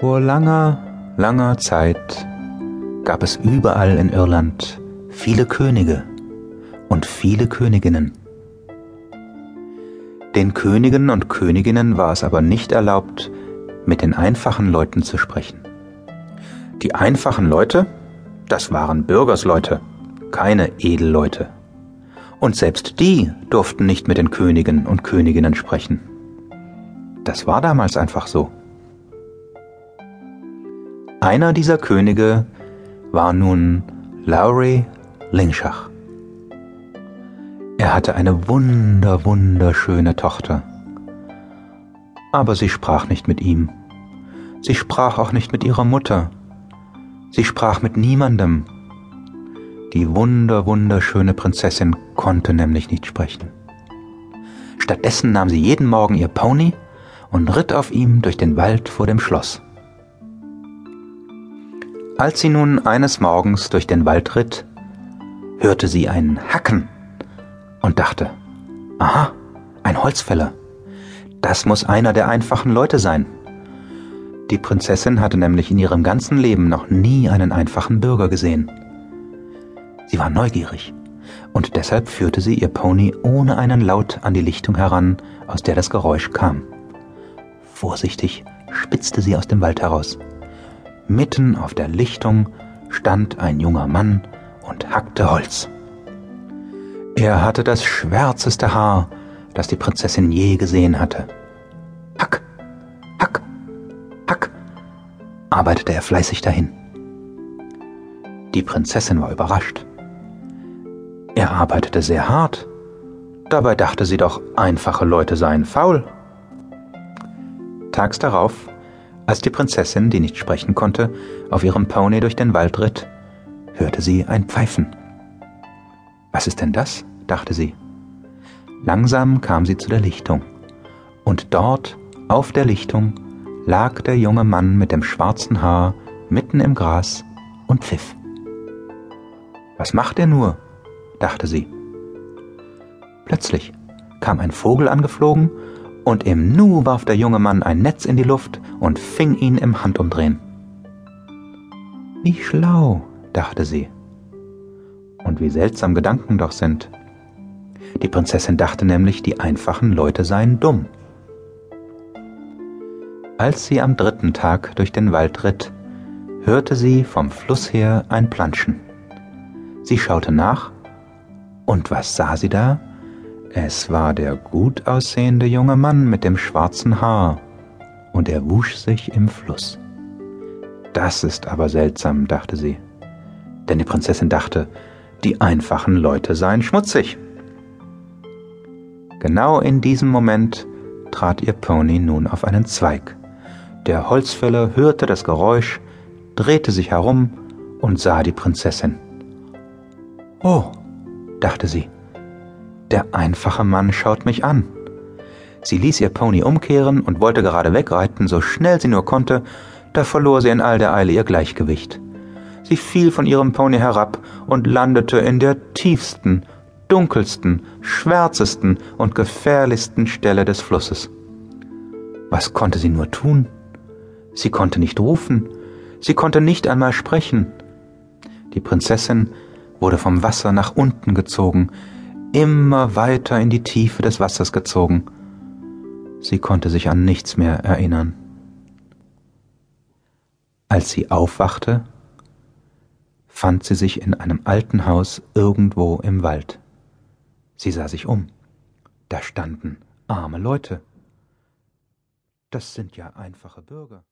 Vor langer, langer Zeit gab es überall in Irland viele Könige und viele Königinnen. Den Königen und Königinnen war es aber nicht erlaubt, mit den einfachen Leuten zu sprechen. Die einfachen Leute, das waren Bürgersleute, keine Edelleute. Und selbst die durften nicht mit den Königen und Königinnen sprechen. Das war damals einfach so. Einer dieser Könige war nun Lowry Lingshach. Er hatte eine wunder, wunderschöne Tochter. Aber sie sprach nicht mit ihm. Sie sprach auch nicht mit ihrer Mutter. Sie sprach mit niemandem. Die wunder, wunderschöne Prinzessin konnte nämlich nicht sprechen. Stattdessen nahm sie jeden Morgen ihr Pony und ritt auf ihm durch den Wald vor dem Schloss. Als sie nun eines Morgens durch den Wald ritt, hörte sie ein Hacken und dachte, aha, ein Holzfäller. Das muss einer der einfachen Leute sein. Die Prinzessin hatte nämlich in ihrem ganzen Leben noch nie einen einfachen Bürger gesehen. Sie war neugierig, und deshalb führte sie ihr Pony ohne einen Laut an die Lichtung heran, aus der das Geräusch kam. Vorsichtig spitzte sie aus dem Wald heraus. Mitten auf der Lichtung stand ein junger Mann und hackte Holz. Er hatte das schwärzeste Haar, das die Prinzessin je gesehen hatte. Hack, hack, hack, arbeitete er fleißig dahin. Die Prinzessin war überrascht. Er arbeitete sehr hart. Dabei dachte sie doch, einfache Leute seien faul. Tags darauf als die Prinzessin, die nicht sprechen konnte, auf ihrem Pony durch den Wald ritt, hörte sie ein Pfeifen. Was ist denn das? dachte sie. Langsam kam sie zu der Lichtung, und dort, auf der Lichtung, lag der junge Mann mit dem schwarzen Haar mitten im Gras und pfiff. Was macht er nur? dachte sie. Plötzlich kam ein Vogel angeflogen und im Nu warf der junge Mann ein Netz in die Luft und fing ihn im Handumdrehen. Wie schlau, dachte sie. Und wie seltsam Gedanken doch sind. Die Prinzessin dachte nämlich, die einfachen Leute seien dumm. Als sie am dritten Tag durch den Wald ritt, hörte sie vom Fluss her ein Planschen. Sie schaute nach, und was sah sie da? Es war der gut aussehende junge Mann mit dem schwarzen Haar, und er wusch sich im Fluss. Das ist aber seltsam, dachte sie, denn die Prinzessin dachte, die einfachen Leute seien schmutzig. Genau in diesem Moment trat ihr Pony nun auf einen Zweig. Der Holzfäller hörte das Geräusch, drehte sich herum und sah die Prinzessin. Oh, dachte sie, der einfache Mann schaut mich an. Sie ließ ihr Pony umkehren und wollte gerade wegreiten, so schnell sie nur konnte, da verlor sie in all der Eile ihr Gleichgewicht. Sie fiel von ihrem Pony herab und landete in der tiefsten, dunkelsten, schwärzesten und gefährlichsten Stelle des Flusses. Was konnte sie nur tun? Sie konnte nicht rufen, sie konnte nicht einmal sprechen. Die Prinzessin wurde vom Wasser nach unten gezogen, immer weiter in die Tiefe des Wassers gezogen. Sie konnte sich an nichts mehr erinnern. Als sie aufwachte, fand sie sich in einem alten Haus irgendwo im Wald. Sie sah sich um. Da standen arme Leute. Das sind ja einfache Bürger.